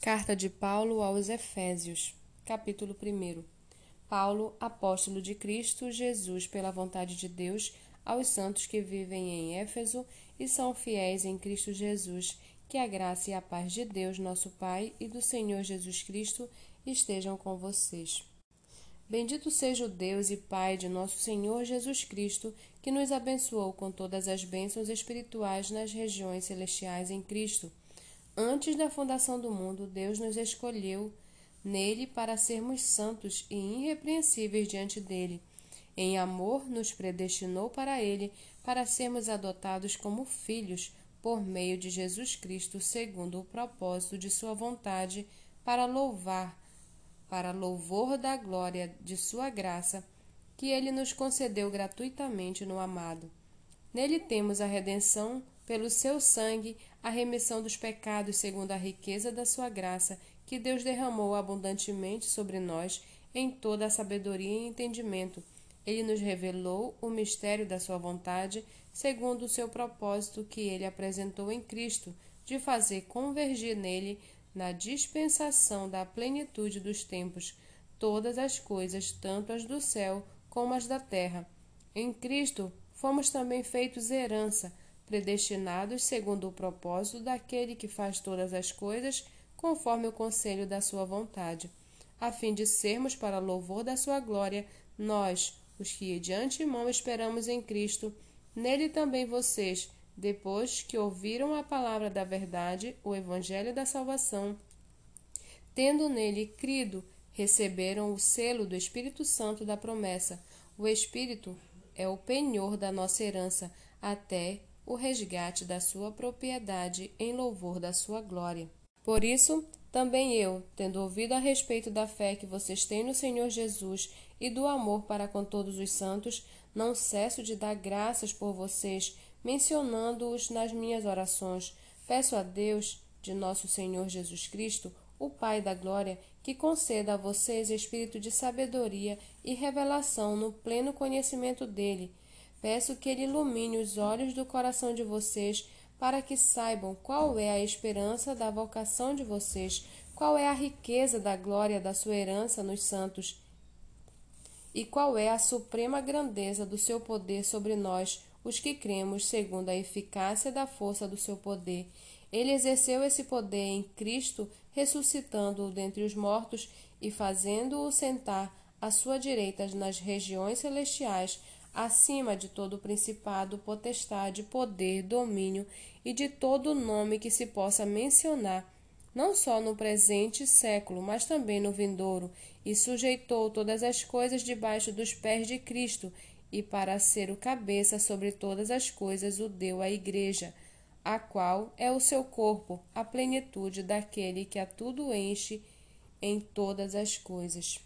Carta de Paulo aos Efésios, capítulo 1. Paulo, apóstolo de Cristo Jesus, pela vontade de Deus, aos santos que vivem em Éfeso e são fiéis em Cristo Jesus, que a graça e a paz de Deus, nosso Pai, e do Senhor Jesus Cristo estejam com vocês. Bendito seja o Deus e Pai de nosso Senhor Jesus Cristo, que nos abençoou com todas as bênçãos espirituais nas regiões celestiais em Cristo Antes da fundação do mundo, Deus nos escolheu nele para sermos santos e irrepreensíveis diante dele. Em amor, nos predestinou para ele, para sermos adotados como filhos por meio de Jesus Cristo, segundo o propósito de sua vontade, para louvar, para louvor da glória de sua graça, que ele nos concedeu gratuitamente no amado. Nele temos a redenção pelo seu sangue, a remissão dos pecados segundo a riqueza da sua graça, que Deus derramou abundantemente sobre nós em toda a sabedoria e entendimento. Ele nos revelou o mistério da sua vontade, segundo o seu propósito que ele apresentou em Cristo, de fazer convergir nele, na dispensação da plenitude dos tempos, todas as coisas, tanto as do céu como as da terra. Em Cristo fomos também feitos herança, predestinados segundo o propósito daquele que faz todas as coisas conforme o conselho da sua vontade, a fim de sermos para louvor da sua glória, nós, os que de antemão esperamos em Cristo, nele também vocês, depois que ouviram a palavra da verdade, o evangelho da salvação, tendo nele crido, receberam o selo do Espírito Santo da promessa. O Espírito é o penhor da nossa herança até o resgate da sua propriedade em louvor da sua glória. Por isso, também eu, tendo ouvido a respeito da fé que vocês têm no Senhor Jesus e do amor para com todos os santos, não cesso de dar graças por vocês, mencionando-os nas minhas orações. Peço a Deus, de nosso Senhor Jesus Cristo, o Pai da Glória, que conceda a vocês espírito de sabedoria e revelação no pleno conhecimento dele Peço que Ele ilumine os olhos do coração de vocês, para que saibam qual é a esperança da vocação de vocês, qual é a riqueza da glória da sua herança nos santos, e qual é a suprema grandeza do seu poder sobre nós, os que cremos, segundo a eficácia da força do seu poder. Ele exerceu esse poder em Cristo, ressuscitando-o dentre os mortos e fazendo-o sentar à sua direita nas regiões celestiais acima de todo principado, potestade, poder, domínio e de todo nome que se possa mencionar, não só no presente século, mas também no vindouro, e sujeitou todas as coisas debaixo dos pés de Cristo, e para ser o cabeça sobre todas as coisas o deu à Igreja, a qual é o seu corpo, a plenitude daquele que a tudo enche em todas as coisas.